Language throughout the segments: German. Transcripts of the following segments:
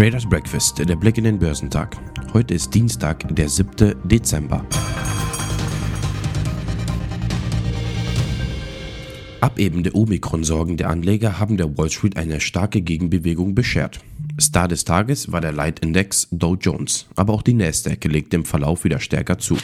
Traders Breakfast, der Blick in den Börsentag. Heute ist Dienstag, der 7. Dezember. Abebende Omikron-Sorgen der Anleger haben der Wall Street eine starke Gegenbewegung beschert. Star des Tages war der Leitindex Dow Jones, aber auch die Nasdaq legte im Verlauf wieder stärker zu.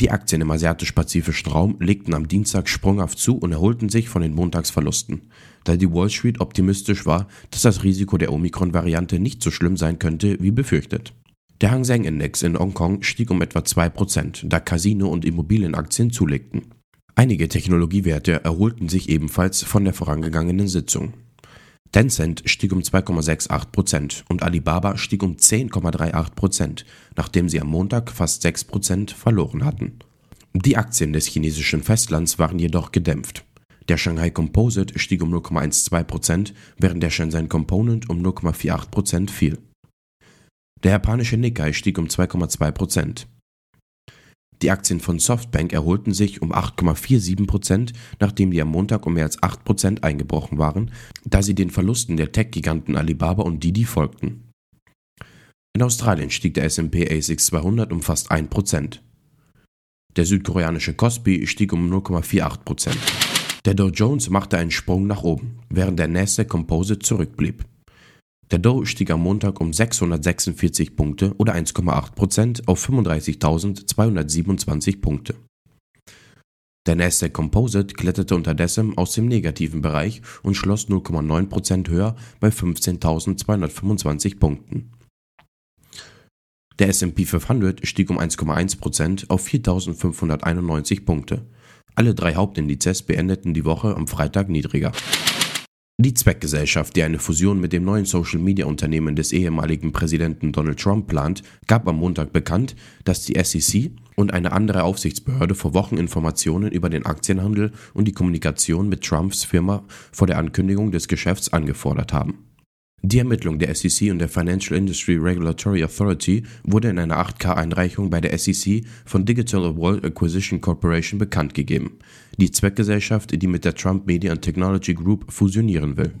Die Aktien im asiatisch-pazifischen Raum legten am Dienstag sprunghaft zu und erholten sich von den Montagsverlusten, da die Wall Street optimistisch war, dass das Risiko der Omikron-Variante nicht so schlimm sein könnte wie befürchtet. Der Hang Seng Index in Hongkong stieg um etwa 2%, da Casino- und Immobilienaktien zulegten. Einige Technologiewerte erholten sich ebenfalls von der vorangegangenen Sitzung. Tencent stieg um 2,68% und Alibaba stieg um 10,38%, nachdem sie am Montag fast 6% verloren hatten. Die Aktien des chinesischen Festlands waren jedoch gedämpft. Der Shanghai Composite stieg um 0,12%, während der Shenzhen Component um 0,48% fiel. Der japanische Nikkei stieg um 2,2%. Die Aktien von Softbank erholten sich um 8,47% nachdem die am Montag um mehr als 8% eingebrochen waren, da sie den Verlusten der Tech-Giganten Alibaba und Didi folgten. In Australien stieg der S&P ASX 200 um fast 1% Der südkoreanische Kospi stieg um 0,48% Der Dow Jones machte einen Sprung nach oben, während der Nasdaq Composite zurückblieb. Der Dow stieg am Montag um 646 Punkte oder 1,8% auf 35.227 Punkte. Der Nasdaq Composite kletterte unterdessen aus dem negativen Bereich und schloss 0,9% höher bei 15.225 Punkten. Der S&P 500 stieg um 1,1% auf 4.591 Punkte. Alle drei Hauptindizes beendeten die Woche am Freitag niedriger. Die Zweckgesellschaft, die eine Fusion mit dem neuen Social-Media-Unternehmen des ehemaligen Präsidenten Donald Trump plant, gab am Montag bekannt, dass die SEC und eine andere Aufsichtsbehörde vor Wochen Informationen über den Aktienhandel und die Kommunikation mit Trumps Firma vor der Ankündigung des Geschäfts angefordert haben. Die Ermittlung der SEC und der Financial Industry Regulatory Authority wurde in einer 8K-Einreichung bei der SEC von Digital World Acquisition Corporation bekannt gegeben, die Zweckgesellschaft, die mit der Trump Media and Technology Group fusionieren will.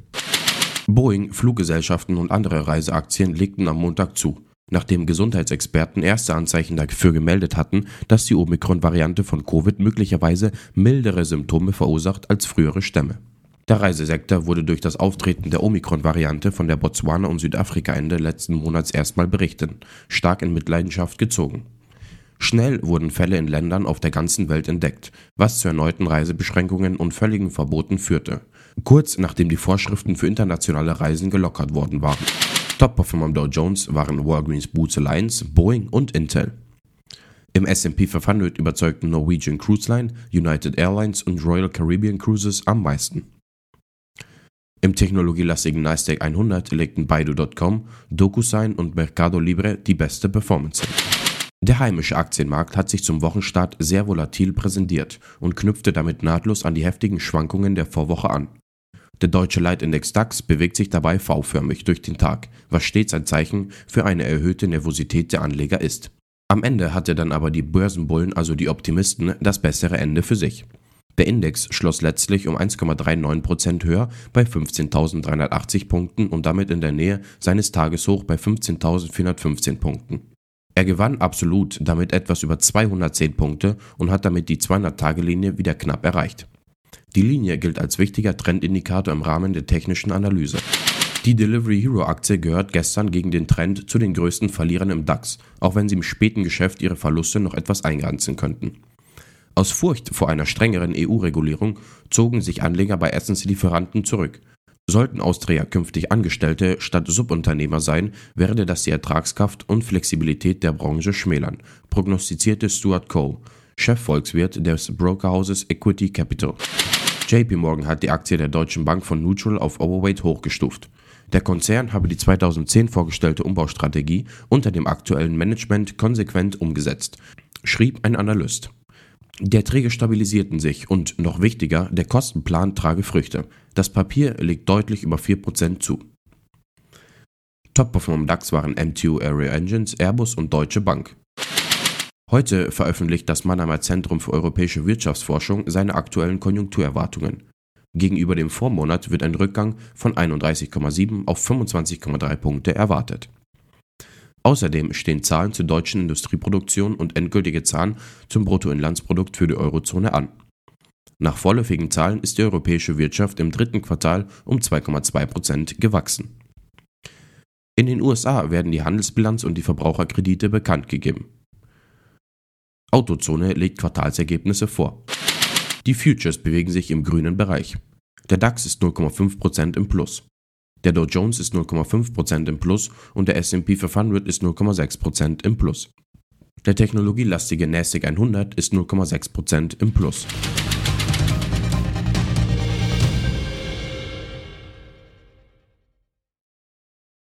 Boeing, Fluggesellschaften und andere Reiseaktien legten am Montag zu, nachdem Gesundheitsexperten erste Anzeichen dafür gemeldet hatten, dass die Omikron-Variante von Covid möglicherweise mildere Symptome verursacht als frühere Stämme. Der Reisesektor wurde durch das Auftreten der Omikron-Variante von der Botswana und Südafrika Ende letzten Monats erstmal berichtet, stark in Mitleidenschaft gezogen. Schnell wurden Fälle in Ländern auf der ganzen Welt entdeckt, was zu erneuten Reisebeschränkungen und völligen Verboten führte, kurz nachdem die Vorschriften für internationale Reisen gelockert worden waren. Top-Performer Dow Jones waren Walgreens Boots Alliance, Boeing und Intel. Im S&P 500 überzeugten Norwegian Cruise Line, United Airlines und Royal Caribbean Cruises am meisten. Im technologielastigen Nasdaq 100 legten Baidu.com, DocuSign und Mercado Libre die beste Performance hin. Der heimische Aktienmarkt hat sich zum Wochenstart sehr volatil präsentiert und knüpfte damit nahtlos an die heftigen Schwankungen der Vorwoche an. Der deutsche Leitindex DAX bewegt sich dabei V-förmig durch den Tag, was stets ein Zeichen für eine erhöhte Nervosität der Anleger ist. Am Ende hatte dann aber die Börsenbullen, also die Optimisten, das bessere Ende für sich. Der Index schloss letztlich um 1,39% höher bei 15.380 Punkten und damit in der Nähe seines Tageshoch bei 15.415 Punkten. Er gewann absolut damit etwas über 210 Punkte und hat damit die 200-Tage-Linie wieder knapp erreicht. Die Linie gilt als wichtiger Trendindikator im Rahmen der technischen Analyse. Die Delivery Hero Aktie gehört gestern gegen den Trend zu den größten Verlierern im DAX, auch wenn sie im späten Geschäft ihre Verluste noch etwas eingrenzen könnten. Aus Furcht vor einer strengeren EU-Regulierung zogen sich Anleger bei Essenslieferanten zurück. Sollten Austria künftig Angestellte statt Subunternehmer sein, werde das die Ertragskraft und Flexibilität der Branche schmälern, prognostizierte Stuart Cole, Chefvolkswirt des Brokerhauses Equity Capital. JP Morgan hat die Aktie der Deutschen Bank von Neutral auf Overweight hochgestuft. Der Konzern habe die 2010 vorgestellte Umbaustrategie unter dem aktuellen Management konsequent umgesetzt, schrieb ein Analyst. Die Erträge stabilisierten sich und, noch wichtiger, der Kostenplan trage Früchte. Das Papier legt deutlich über 4% zu. Top-Performer DAX waren MTU Aero Engines, Airbus und Deutsche Bank. Heute veröffentlicht das Mannheimer Zentrum für europäische Wirtschaftsforschung seine aktuellen Konjunkturerwartungen. Gegenüber dem Vormonat wird ein Rückgang von 31,7 auf 25,3 Punkte erwartet. Außerdem stehen Zahlen zur deutschen Industrieproduktion und endgültige Zahlen zum Bruttoinlandsprodukt für die Eurozone an. Nach vorläufigen Zahlen ist die europäische Wirtschaft im dritten Quartal um 2,2 Prozent gewachsen. In den USA werden die Handelsbilanz und die Verbraucherkredite bekannt gegeben. Autozone legt Quartalsergebnisse vor. Die Futures bewegen sich im grünen Bereich. Der DAX ist 0,5% im Plus. Der Dow Jones ist 0,5% im Plus und der S&P 500 ist 0,6% im Plus. Der technologielastige NASDAQ 100 ist 0,6% im Plus.